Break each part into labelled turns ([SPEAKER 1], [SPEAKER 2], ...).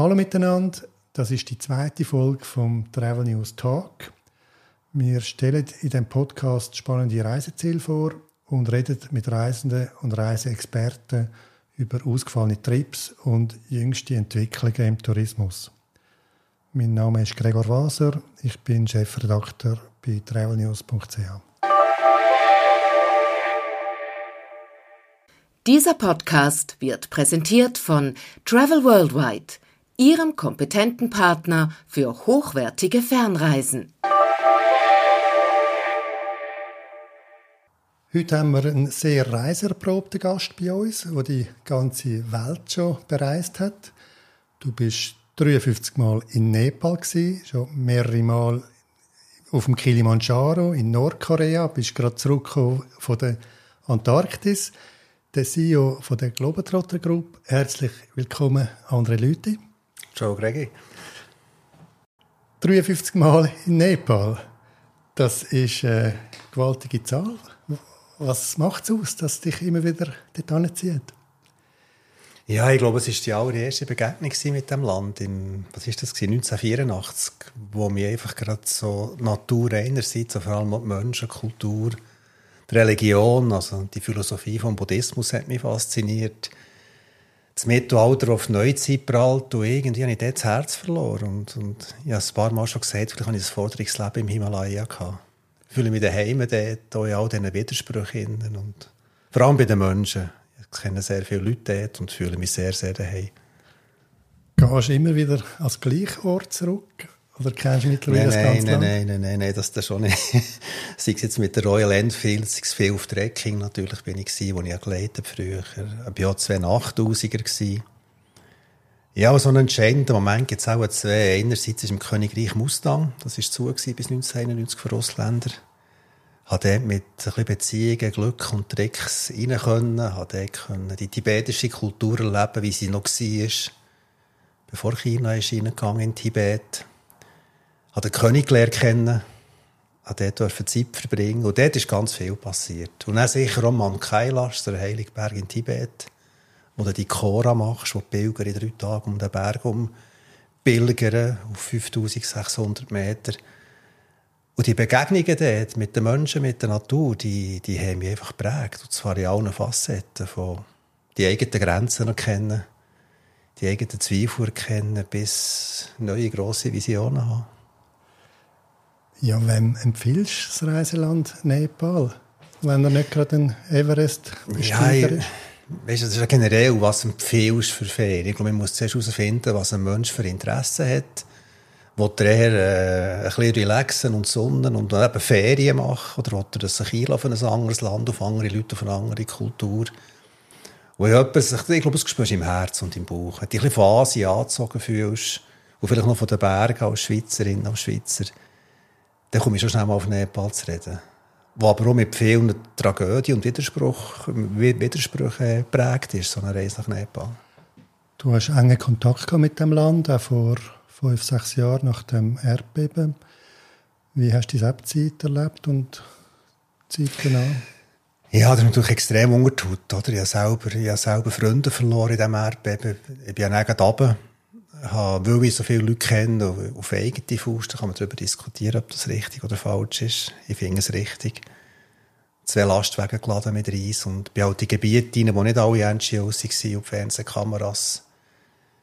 [SPEAKER 1] Hallo miteinander, das ist die zweite Folge vom Travel News Talk. Wir stellen in dem Podcast spannende Reiseziele vor und reden mit Reisenden und Reiseexperten über ausgefallene Trips und jüngste Entwicklungen im Tourismus. Mein Name ist Gregor Waser, ich bin Chefredakteur bei travelnews.ch.
[SPEAKER 2] Dieser Podcast wird präsentiert von Travel Worldwide, Ihrem kompetenten Partner für hochwertige Fernreisen.
[SPEAKER 1] Heute haben wir einen sehr reiserprobten Gast bei uns, der die ganze Welt schon bereist hat. Du bist 53 Mal in Nepal schon mehrere Mal auf dem Kilimanjaro in Nordkorea, bist gerade zurückgekommen von der Antarktis der CEO von der Globetrotter Group. Herzlich willkommen, André Lüthi.
[SPEAKER 3] Ciao, Gregi.
[SPEAKER 1] 53 Mal in Nepal. Das ist eine gewaltige Zahl. Was macht es aus, dass dich immer wieder dort zieht?
[SPEAKER 3] Ja, ich glaube, es war die allererste Begegnung mit dem Land. Im, was ist das? 1984, wo mir einfach gerade so Natur einerseits, vor allem die Menschen, Kultur, die Religion, also die Philosophie vom Buddhismus hat mich fasziniert. Das Mittelalter auf Neuzeit prallt und irgendwie habe ich dort das Herz verloren. Und, und ich habe es ein paar Mal schon gesagt, vielleicht habe ich ein Forderungsleben im Himalaya gehabt. Ich fühle mich daheim dort, in all diesen Widersprüchen. Und vor allem bei den Menschen. Ich kenne sehr viele Leute dort und fühle mich sehr, sehr daheim.
[SPEAKER 1] Gehst du immer wieder als gleichen Ort zurück? Oder kennst du mittlerweile
[SPEAKER 3] nein,
[SPEAKER 1] das ganze
[SPEAKER 3] nein,
[SPEAKER 1] Land?
[SPEAKER 3] Nein, nein, nein, nein, das ist schon nicht. sei es jetzt mit der Royal Enfield, sei es viel auf Trekking natürlich bin ich gewesen, wo ich auch geleitet früher. Ich war auch zwei 8000er gewesen. Ja, so einen entscheidenden Moment gibt es auch zwei. Einerseits ist im Königreich Mustang, das war zu bis 1991 für Ausländer. Habe dort mit ein bisschen Beziehungen, Glück und Tricks rein können, habe dort können die tibetische Kultur erleben, wie sie noch war, bevor China ist reingegangen in Tibet habe den König gelernt kennen, habe dort Zeit verbringen und dort ist ganz viel passiert. Und dann sicher auch am Kailash, der heilige Berg in Tibet, wo du die Chora machst, wo die Pilger in drei Tagen um den Berg um pilgern, auf 5600 Meter. Und die Begegnungen dort mit den Menschen, mit der Natur, die, die haben mich einfach geprägt. Und zwar in allen Facetten. Von die eigenen Grenzen erkennen, die eigenen Zweifel erkennen, bis neue grosse Visionen haben.
[SPEAKER 1] Ja, wem empfiehlst du das Reiseland Nepal? Wenn er nicht gerade ein everest
[SPEAKER 3] ja, ich, ist? Weißt du, das ist ja generell, was empfiehlst für Ferien. Ich glaube, man muss zuerst herausfinden, was ein Mensch für Interessen hat. Will er eher äh, ein bisschen relaxen und sonnen und dann eben Ferien machen? Oder will er sich einlassen auf ein anderes Land, auf andere Leute, auf eine andere Kultur? Jemand sich, ich glaube, das spürst du im Herz und im Bauch. Wenn du dich ein bisschen von Asien angezogen fühlst und vielleicht noch von den Bergen als Schweizerin, als Schweizer, dann komme ich schon schnell mal auf Nepal zu reden. Wo aber auch mit vielen Tragödien und Widerspruch, Widersprüchen geprägt ist, so eine Reise nach Nepal.
[SPEAKER 1] Du hast engen Kontakt mit dem Land, auch vor fünf, sechs Jahren nach dem Erdbeben. Wie hast du diese Zeit erlebt und Zeit genau?
[SPEAKER 3] Ja, das ist natürlich extrem untertut. Oder? Ich habe selber, ich habe selber Freunde verloren in diesem Erdbeben. Ich bin ja nicht runter habe, weil ich so viele Leute kenne, auf eigene Faust, kann man darüber diskutieren, ob das richtig oder falsch ist. Ich finde es richtig. Zwei Lastwagen geladen mit Reis und bei all die Gebiete rein, wo nicht alle NGOs waren, und Fernsehkameras,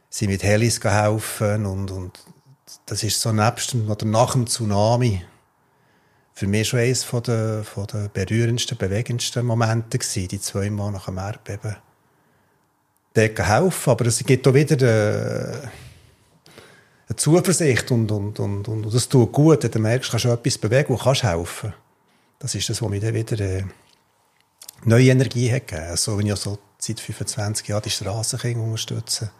[SPEAKER 3] sind mit Helis helfen und, und das ist so nebst oder nach dem Tsunami für mich schon eines von der, von der berührendsten, bewegendsten Momente gewesen, die zwei Mal nach dem Erdbeben. Dort helfen, aber es gibt auch wieder, äh, eine Zuversicht und, und, und, und, das tut gut, wenn du merkst, kannst du etwas bewegen und kannst helfen. Das ist das, was mir dann wieder äh, neue Energie hat gegeben. Also, wenn ich so seit 25 Jahren die Strassenkinder unterstütze,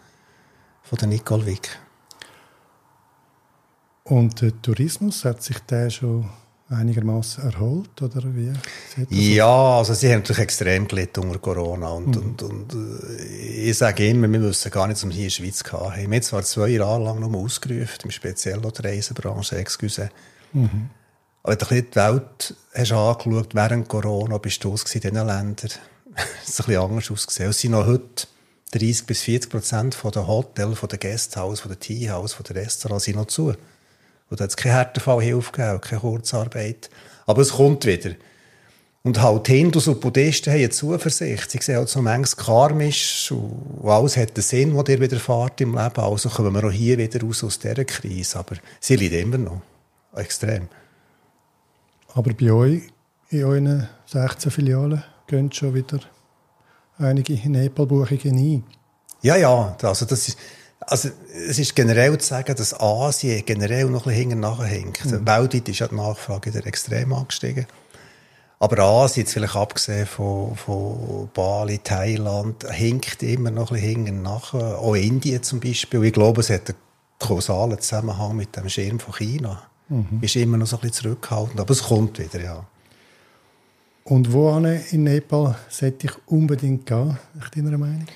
[SPEAKER 3] von der Nicole Wick.
[SPEAKER 1] Und der Tourismus, hat sich der schon einigermaßen erholt oder wie?
[SPEAKER 3] Ja, also sie haben natürlich extrem gelitten unter Corona und, mhm. und, und äh, ich sage immer, wir wissen gar nicht, was wir hier in der Schweiz hatten. Wir haben zwar zwei Jahre lang noch ausgerufen, im speziell der Reisebranche, excuse. Mhm. Aber wenn du die Welt hast angeschaut, während Corona bist du aus in diesen Ländern, es ist ein bisschen anders ausgesehen. Es sind noch heute 30 bis 40 Prozent den Hotels, den Guesthouse, Teahouse, von den Restaurants sind noch zu. Und da hat es keine Härtefallhilfe gegeben, keine Kurzarbeit. Aber es kommt wieder. Und halt Hindus und Buddhisten haben eine Zuversicht. Sie sehen halt so manches karmisch und alles hat einen Sinn, der dir widerfährt im Leben. Also kommen wir auch hier wieder raus aus dieser Krise. Aber sie leiden immer noch. Extrem.
[SPEAKER 1] Aber bei euch, in euren 16 Filialen, gehen schon wieder einige Nepal-Buchungen ein.
[SPEAKER 3] Ja, ja. Also das ist, also es ist generell zu sagen, dass Asien generell noch ein bisschen hinten nachhängt. Mhm. Weltweit ist ja die Nachfrage wieder extrem angestiegen. Aber Asien, jetzt vielleicht abgesehen von, von Bali, Thailand, hinkt immer noch ein bisschen hinten nach. Auch Indien zum Beispiel. Ich glaube, es hat einen kausalen Zusammenhang mit dem Schirm von China. Mhm. Ist immer noch so ein bisschen zurückhaltend, aber es kommt wieder, ja.
[SPEAKER 1] Und wo in Nepal sollte ich unbedingt gehen, nach deiner Meinung?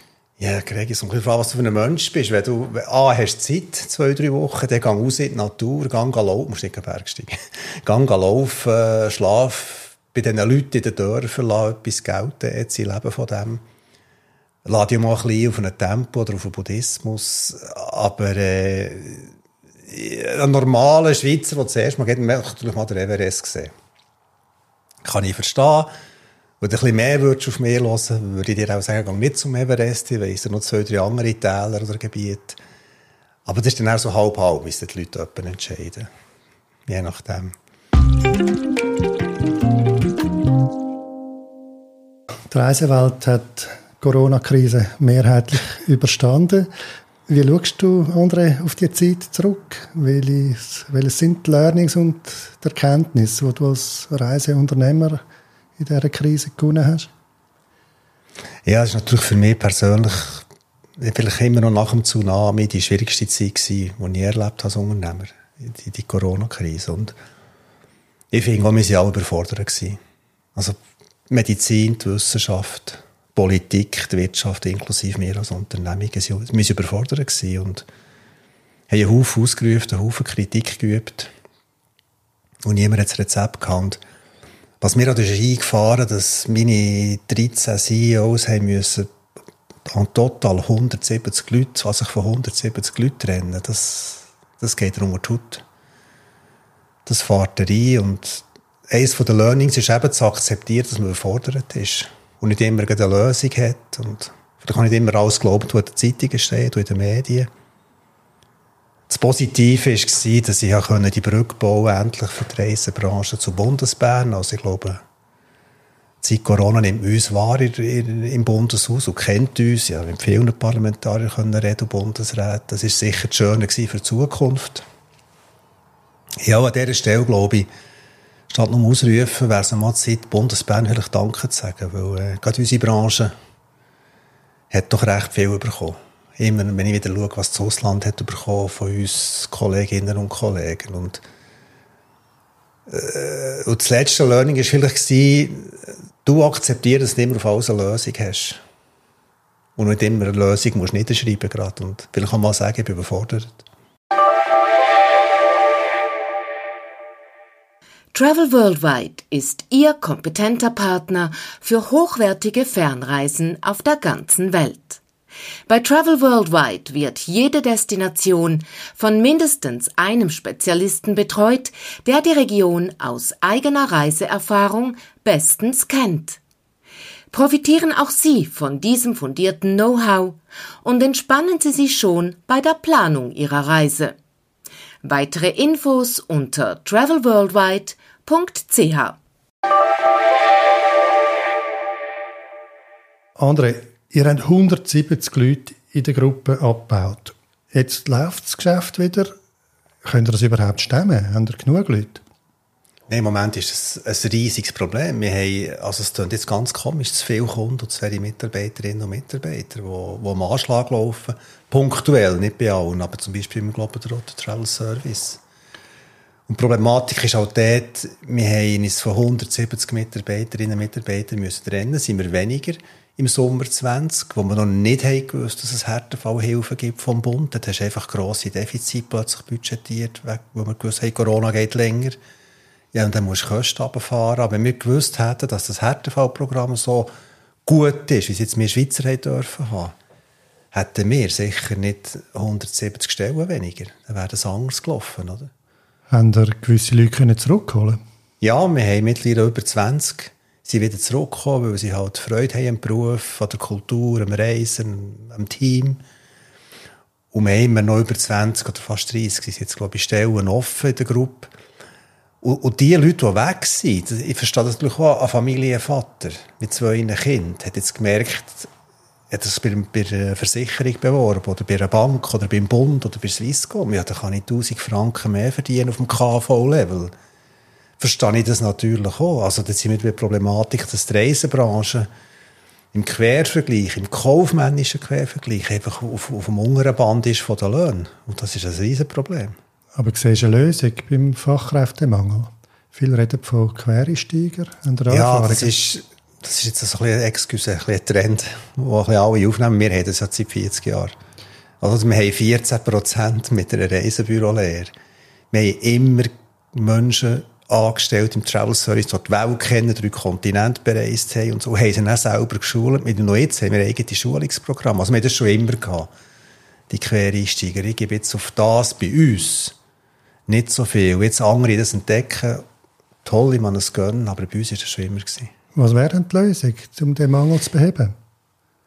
[SPEAKER 3] Ja, Greg, es kommt was du für ein Mensch bist. Wenn du A, hast Zeit, zwei, drei Wochen, dann geh raus in die Natur, geh laufen, musst nicht Berg steigen. geh laufen, schlaf bei diesen Leuten in den Dörfern lassen etwas gelten, jetzt sie leben von dem. Lass dich mal ein bisschen auf einen Tempo oder auf einen Buddhismus. Aber äh, ein normaler Schweizer, der zuerst mal geht, natürlich mal den Everest sehen. Kann ich verstehen. Du ein bisschen mehr würdest auf mich hören würde ich dir auch sagen, geh nicht zum Everest, ich weiss noch zwei, drei andere Täler oder Gebiete. Aber das ist dann auch so halb-halb, wie es die Leute entscheiden. Je nachdem.
[SPEAKER 1] Die Reisewelt hat die Corona-Krise mehrheitlich überstanden. Wie schaust du, André, auf die Zeit zurück? Welches, welches sind die Learnings und die Erkenntnisse, die du als Reiseunternehmer in dieser Krise gewonnen hast?
[SPEAKER 3] Ja, es ist natürlich für mich persönlich vielleicht immer noch nach dem Tsunami die schwierigste Zeit gewesen, die ich erlebt habe als Unternehmer. Die, die Corona-Krise. Und ich finde, wir waren alle überfordert. Also, Medizin, die Wissenschaft, Politik, die Wirtschaft, inklusive mir als Unternehmung, wir waren überfordert und haben einen Haufen ausgerufen, einen Haufen Kritik geübt. Und niemand hat das Rezept gehabt. Was mir ist eingefahren, dass meine 13 CEOs haben müssen an total 170 Leute, was sich von 170 Leuten trennen, das, das geht darum, tut. Das fährt rein und eines der Learnings ist eben zu akzeptieren, dass man überfordert ist und nicht immer eine Lösung hat. Und da kann nicht immer alles glauben, was in den Zeitungen steht, in den Medien. Das Positive war, dass ich die Brücke bauen endlich für die Reisebranche zu Bundesbern. Also ich glaube, seit Corona nimmt uns wahr im Bundeshaus und kennt uns. Ja, mit vielen Parlamentariern können reden, Bundesräte. Das war sicher das Schöne für die Zukunft. Ja, an dieser Stelle glaube ich, statt nur ausrufen, wäre es mal Zeit, Bundesbern vielleicht Danke zu sagen, weil äh, gerade unsere Branche hat doch recht viel bekommen. Immer, wenn ich wieder schaue, was das Ausland hat bekommen von uns Kolleginnen und Kollegen. Und, äh, und das letzte Learning war vielleicht, du akzeptierst, dass du immer auf alles eine Lösung hast. Und nicht immer eine Lösung musst niederschreiben gerade. Und vielleicht kann man sagen, ich bin überfordert.
[SPEAKER 2] Travel Worldwide ist Ihr kompetenter Partner für hochwertige Fernreisen auf der ganzen Welt. Bei Travel Worldwide wird jede Destination von mindestens einem Spezialisten betreut, der die Region aus eigener Reiseerfahrung bestens kennt. Profitieren auch Sie von diesem fundierten Know-how und entspannen Sie sich schon bei der Planung Ihrer Reise. Weitere Infos unter travelworldwide.ch.
[SPEAKER 1] André, ihr habt 170 Leute in der Gruppe abgebaut. Jetzt läuft das Geschäft wieder. Könnt ihr das überhaupt stemmen? Habt ihr genug Leute?
[SPEAKER 3] Nein, im Moment ist es ein riesiges Problem. Wir haben, also es klingt jetzt ganz komisch, zu viele Kunden und zu viele Mitarbeiterinnen und Mitarbeiter, die, die am Anschlag laufen. Punktuell, nicht bei allen, aber zum Beispiel im Global Travel Service. Und die Problematik ist auch dort, wir haben uns von 170 Mitarbeiterinnen und Mitarbeitern müssen trennen, sind wir weniger im Sommer 20, wo wir noch nicht haben gewusst, dass es Härtefallhilfen gibt vom Bund. Dort hast du einfach grosse Defizite plötzlich budgetiert, wo wir gewusst haben, Corona geht länger. Ja, und dann musst du Kosten runterfahren. Aber wenn wir gewusst hätten, dass das Härtefallprogramm so gut ist, wie es jetzt wir Schweizer haben dürfen haben, hätten wir sicher nicht 170 Stellen weniger. Dann wäre das anders gelaufen, oder?
[SPEAKER 1] Haben ihr gewisse Leute können zurückholen
[SPEAKER 3] Ja, wir haben mittlerweile über 20 sie wieder zurückgekommen, weil sie halt Freude haben am Beruf, an der Kultur, am Reisen, am Team. Und wir haben immer noch über 20 oder fast 30 sind jetzt, glaube ich, Stellen offen in der Gruppe. Und, und die Leute, die weg sind, ich verstehe das natürlich auch, ein Familienvater mit zwei Kindern, hat jetzt gemerkt, hat das bei, bei einer Versicherung beworben oder bei einer Bank oder beim Bund oder bei Swisscom. Ja, da kann ich 1000 Franken mehr verdienen auf dem KV-Level. Verstehe ich das natürlich auch. Also, da sind wir die Problematik, dass die Reisenbranche im Quervergleich, im kaufmännischen Quervergleich einfach auf, auf dem unteren Band ist von den Löhnen. Und das ist ein Riesenproblem.
[SPEAKER 1] Aber siehst du eine Lösung beim Fachkräftemangel? Viele reden von Quereinsteiger.
[SPEAKER 3] Ja, das ist, das ist jetzt ein, bisschen, excuse, ein, bisschen ein Trend, den alle aufnehmen. Wir haben das ja seit 40 Jahren. Also wir haben 14 Prozent mit einer Reisebürolehre. Wir haben immer Menschen angestellt im Travel Service, die die Welt kennen, drei Kontinente bereist haben und so, haben sie dann selber geschult. Mit noch jetzt haben wir eigene Schulungsprogramme. Also wir haben das schon immer gehabt, die Quereinsteiger. Ich gebe jetzt auf das bei uns nicht so viel. Jetzt andere das entdecken, toll, ich man es gönnen, aber bei uns war das schon immer. Gewesen.
[SPEAKER 1] Was wäre denn die Lösung, um den Mangel zu beheben?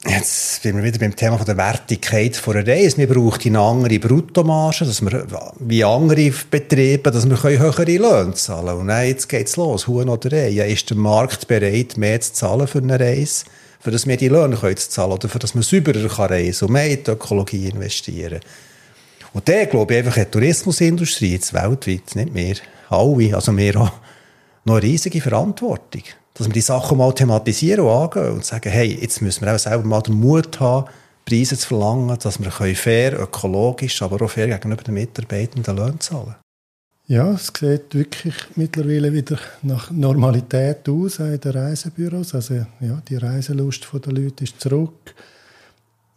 [SPEAKER 3] Jetzt sind wir wieder beim Thema der Wertigkeit von einer Reise. Wir brauchen eine andere Bruttomarge, dass wir, wie andere Betriebe, dass wir höhere Löhne zahlen können. Und dann, jetzt geht's los. Huhn oder Ei. Ist der Markt bereit, mehr zu zahlen für eine Reise? Für dass wir die Löhne können zahlen oder für dass man sauberer kann reisen und mehr in die Ökologie investieren. Und der, glaube ich, einfach die Tourismusindustrie jetzt weltweit, nicht mehr, alle, also wir auch, noch eine riesige Verantwortung dass wir die Sachen mal thematisieren und angehen und sagen, hey, jetzt müssen wir auch selber mal den Mut haben, Preise zu verlangen, dass wir fair, ökologisch, aber auch fair gegenüber den Mitarbeitenden Löhne zahlen
[SPEAKER 1] Ja, es sieht wirklich mittlerweile wieder nach Normalität aus in den Reisebüros. Also ja, die Reiselust der Leute ist zurück.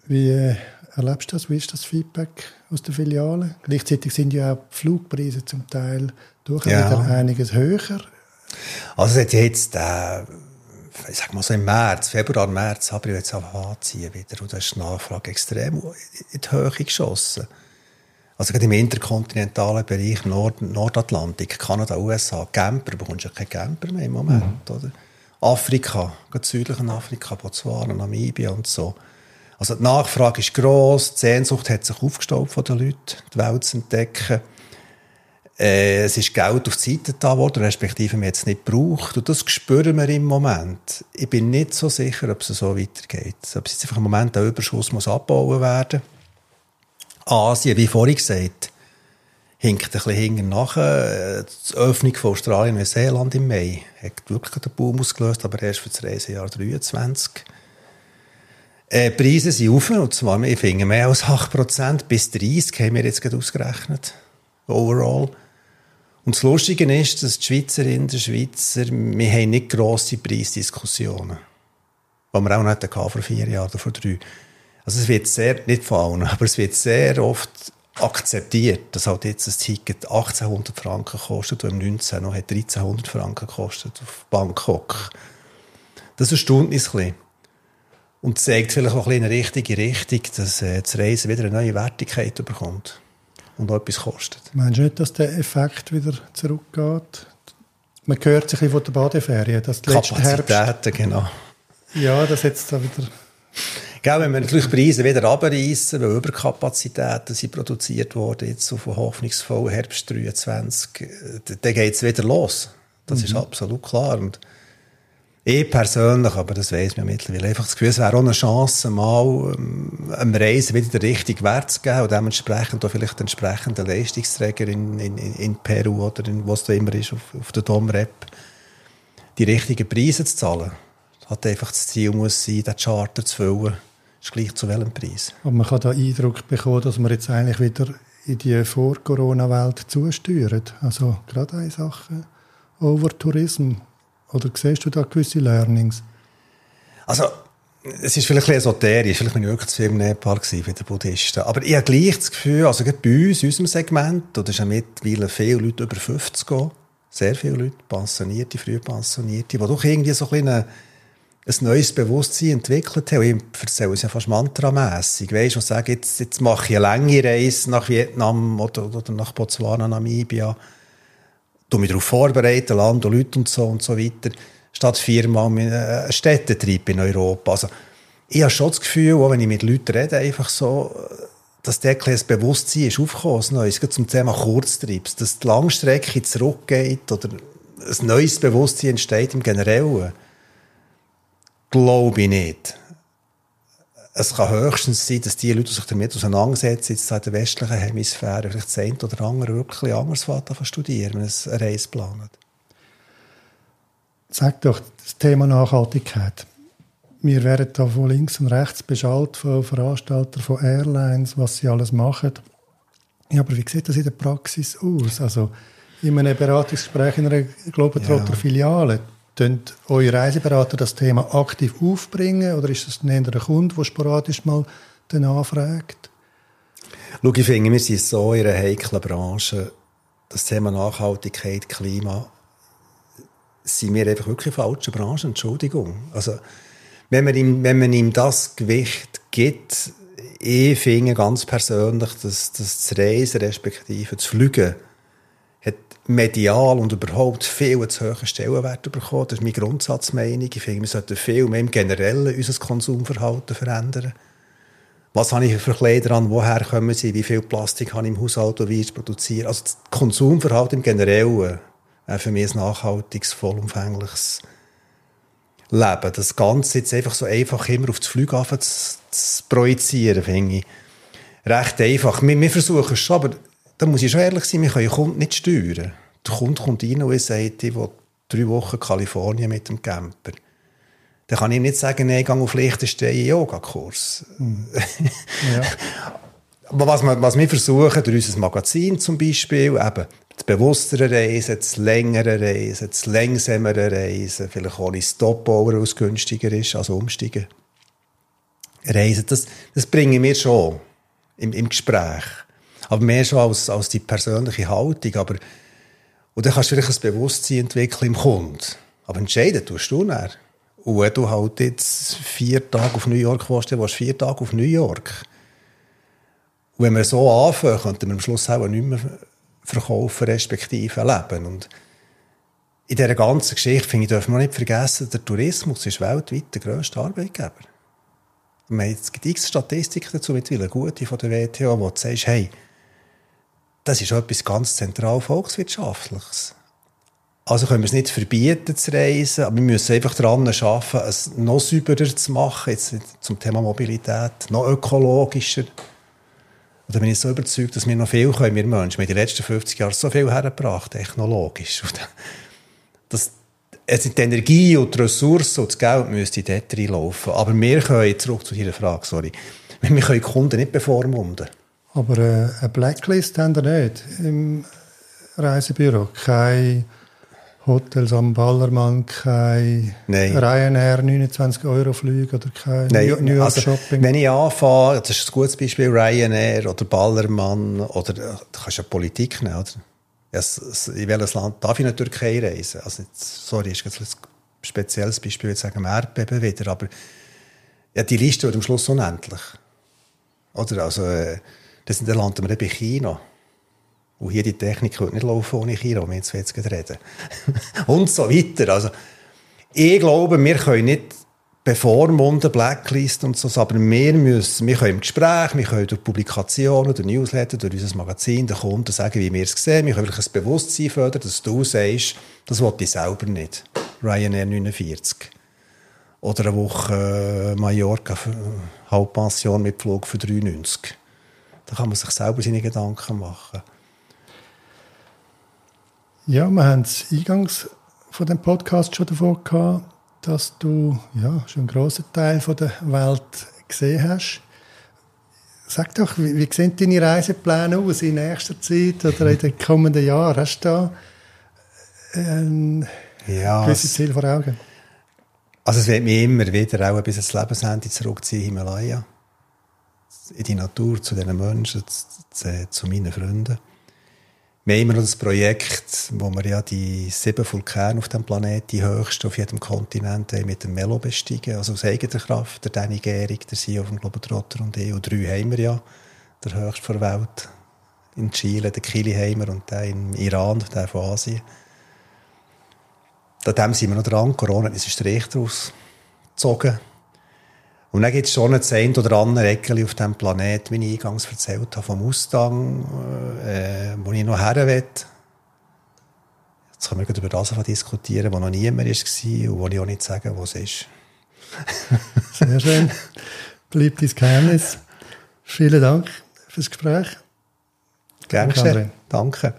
[SPEAKER 1] Wie äh, erlebst du das? Wie ist das Feedback aus der Filiale? Gleichzeitig sind ja auch die Flugpreise zum Teil durchaus ja. wieder einiges höher.
[SPEAKER 3] Also es hat jetzt, äh, ich sag mal so im März, Februar, März, ich jetzt anziehen wieder und da ist die Nachfrage extrem in die Höhe geschossen. Also gerade im interkontinentalen Bereich, Nord Nordatlantik, Kanada, USA, Camper, bekommst du ja keine Camper mehr im Moment, mhm. oder? Afrika, gerade südlichen Afrika, Botswana, Namibia und so. Also die Nachfrage ist gross, die Sehnsucht hat sich aufgestaut von den Leuten, die Welt zu entdecken. Äh, es ist Geld auf die Seite da worden, respektive man es nicht gebraucht. Und das spüren wir im Moment. Ich bin nicht so sicher, ob es so weitergeht. Ob es jetzt einfach im Moment der Überschuss muss abbauen werden. Asien, wie vorhin gesagt, hinkt ein bisschen hinten. Äh, die Öffnung von Australien und Neuseeland im Mai hat wirklich den Boom ausgelöst, aber erst für das Reisejahr 23. Äh, die Preise sind auf, und zwar, ich finde, mehr als 8% bis 30 haben wir jetzt gerade ausgerechnet. Overall. Und das Lustige ist, dass die Schweizerinnen und Schweizer, wir haben nicht grosse Preisdiskussionen. Die wir auch nicht hatten vor vier Jahren oder vor drei. Also es wird sehr, nicht von allen, aber es wird sehr oft akzeptiert, dass halt jetzt ein Ticket 1800 Franken kostet und im 19 noch 1300 Franken kostet auf Bangkok. Das erstaunt uns ein bisschen. Und zeigt vielleicht auch ein bisschen in eine richtige Richtung, dass äh, das Reisen wieder eine neue Wertigkeit bekommt und auch etwas kostet.
[SPEAKER 1] Meinst du nicht, dass der Effekt wieder zurückgeht? Man hört sich von der Badeferien, dass
[SPEAKER 3] die Kapazitäten, Herbst, genau.
[SPEAKER 1] Ja, das jetzt da wieder...
[SPEAKER 3] Gell, wenn wir natürlich Preise wieder abreißen, weil Überkapazitäten sind produziert worden, jetzt auf hoffnungsvoll Herbst 23, dann geht es wieder los. Das mhm. ist absolut klar. Und ich persönlich, aber das weiss man mittlerweile, einfach das Gefühl, es wäre auch eine Chance, mal ähm, einem Reisen wieder den richtigen Wert zu geben und dementsprechend auch vielleicht entsprechenden Leistungsträger in, in, in Peru oder in was da immer ist, auf, auf der Domrep, die richtigen Preise zu zahlen. Das hat einfach das Ziel muss sein, den Charter zu füllen, ist gleich zu welchem Preis.
[SPEAKER 1] Aber man kann da Eindruck bekommen, dass man jetzt eigentlich wieder in die Vor-Corona-Welt zusteuert. Also gerade eine Sache, Over-Tourism oder siehst du da gewisse Learnings?
[SPEAKER 3] Also, es ist vielleicht ein bisschen esoterisch, vielleicht bin ich wirklich zu viel im Nepal für die Buddhisten. Aber ich habe gleich das Gefühl, also gerade bei uns, in unserem Segment, da sind mittlerweile viele Leute über 50 gehen, sehr viele Leute, Pensionierte, früh Pensionierte, die doch irgendwie so ein, ein neues Bewusstsein entwickelt habe. Ich erzähle es ja fast mantramässig. Weißt du, und sage, jetzt, jetzt mache ich eine lange Reise nach Vietnam oder, oder nach Botswana, Namibia. Du mich darauf vorbereiten, Land und Leute und so und so weiter. Statt viermal äh, einen Städtetrieb in Europa. Also, ich habe schon das Gefühl, auch wenn ich mit Leuten rede, einfach so, dass der ein Bewusstsein ist aufgekommen, ein neues, zum Thema Kurztriebs, dass die Langstrecke zurückgeht oder ein neues Bewusstsein entsteht im Generellen. Glaube ich nicht. Es kann höchstens sein, dass die Leute, die sich damit auseinandersetzen, jetzt in der westlichen Hemisphäre, vielleicht das eine oder andere wirklich anders studieren, wenn es eine Reise planen.
[SPEAKER 1] Sag doch das Thema Nachhaltigkeit. Wir werden da von links und rechts beschallt von Veranstaltern von Airlines, was sie alles machen. Ja, aber wie sieht das in der Praxis aus? Also in einem Beratungsgespräch in einer Globetrotter-Filiale, Tun eure Reiseberater das Thema aktiv aufbringen oder ist das ein der Kunde, der sporadisch mal den anfragt?
[SPEAKER 3] Schau, ich finde, wir sind so in einer heiklen Branche. Das Thema Nachhaltigkeit, Klima, sind wir einfach wirklich falsche Branche. Entschuldigung. Also, wenn man ihm, wenn man ihm das Gewicht gibt, ich finde ganz persönlich, dass, dass das Reisen respektive das Fliegen hat medial und überhaupt viel zu hohen Stellenwert bekommen. Das ist meine Grundsatzmeinung. Ich finde, wir sollten viel mehr im Generellen unser Konsumverhalten verändern. Was habe ich für Kleider an? Woher kommen sie? Wie viel Plastik habe ich im Haushalt und wie ich produziere? Also das Konsumverhalten im Generellen wäre für mich ein nachhaltiges, vollumfängliches Leben. Das Ganze jetzt einfach so einfach immer auf das Flughafen zu, zu projizieren, finde ich recht einfach. Wir, wir versuchen es schon, aber da muss ich schon ehrlich sein, wir können den Kunden nicht steuern. Der Kunde kommt rein und sagt, ich will drei Wochen Kalifornien mit dem Camper. Dann kann ich nicht sagen, nein, ich gehe auf Liechtenstein Yoga-Kurs. Mhm. Ja. Aber was wir, was wir versuchen, durch unser Magazin zum Beispiel, eben, das bewusstere Reisen, das längere Reisen, das längsamere Reisen, vielleicht ohne Stopover, weil es günstiger ist, also umsteigen. Reisen, das, das bringen wir schon im, im Gespräch. Aber mehr schon als, als die persönliche Haltung. Aber, und dann kannst du vielleicht ein Bewusstsein entwickeln im Kunden. Aber entscheiden tust du nicht. Und wenn du halt jetzt vier Tage auf New York willst, dann willst du vier Tage auf New York. Und wenn wir so anfangen, könnten wir am Schluss auch nicht mehr verkaufen, respektive leben. Und in dieser ganzen Geschichte, finde ich, dürfen wir nicht vergessen, der Tourismus ist weltweit der grösste Arbeitgeber. Es gibt x Statistiken dazu, mittlerweile gute von der WTO, wo du sagst, hey, das ist etwas ganz zentral Volkswirtschaftliches. Also können wir es nicht verbieten zu reisen, aber wir müssen einfach daran arbeiten, es noch sauberer zu machen, jetzt zum Thema Mobilität, noch ökologischer. Und da bin ich so überzeugt, dass wir noch viel können, wir Menschen. Wir haben die letzten 50 Jahre so viel hergebracht, technologisch. Das, also die Energie und die Ressourcen und das Geld müsste dort reinlaufen. Aber wir können, zurück zu Ihrer Frage, sorry, wir können Kunden nicht bevormunden.
[SPEAKER 1] Aber äh, eine Blacklist haben wir nicht im Reisebüro. Keine Hotels am Ballermann, kein Nein. Ryanair 29 Euro Flüge oder kein Nein. New York also, Shopping.
[SPEAKER 3] Wenn ich anfange, das ist ein gutes Beispiel, Ryanair oder Ballermann oder du kannst ja Politik nehmen, oder? in welches Land darf ich in die Türkei reisen? Also jetzt, sorry, ist jetzt ein spezielles Beispiel, jetzt sagen wir Erdbeben wieder, aber ja, die Liste wird am Schluss unendlich. Oder? Also, äh, das, dann landen wir bei China. Und hier die Technik wird nicht laufen ohne China, um jetzt jetzt reden. und so weiter. Also, ich glaube, wir können nicht bevormunden, Blacklist und so, aber wir müssen, wir können im Gespräch, wir können durch Publikationen, durch Newsletter, durch unser Magazin den Kunden sagen, wie wir es sehen. Wir können wirklich ein Bewusstsein fördern, dass du sagst, das will ich selber nicht. Ryanair 49. Oder eine Woche äh, Mallorca, Halbpension mit Flug für 93. Da kann man sich selber seine Gedanken machen.
[SPEAKER 1] Ja, wir haben es eingangs von dem Podcast schon davon gehabt, dass du ja, schon einen grossen Teil von der Welt gesehen hast. Sag doch, wie, wie sehen deine Reisepläne aus in nächster Zeit oder in den kommenden Jahren? Hast du da ein ja, gewisses Ziel vor Augen?
[SPEAKER 3] Also es wird mich immer wieder auch bis ins Lebensende zurückziehen, Himalaya in die Natur, zu diesen Menschen, zu, zu, meinen Freunden. Wir haben immer noch das Projekt, wo wir ja die sieben Vulkane auf dem Planeten, die höchsten auf jedem Kontinent, mit dem Melo besteigen. Also aus eigener Kraft. Der Danny Gehrig, der CEO vom Globetrotter und ich. Und drei haben wir ja. Der höchste der Welt. In Chile, der Kiliheimer und der im Iran, der von Asien. Dem sind wir noch dran. Corona ist Strich daraus gezogen. Und dann gibt es schon ein ein oder andere Eckchen auf diesem Planeten, wie ich eingangs erzählt habe, vom Mustang, äh, wo ich noch her will. Jetzt können wir über das diskutieren, wo noch niemand war und wo ich auch nicht sagen, wo es ist.
[SPEAKER 1] Sehr schön. Bleibt dein Geheimnis. Vielen Dank fürs Gespräch.
[SPEAKER 3] Gerne. Danke.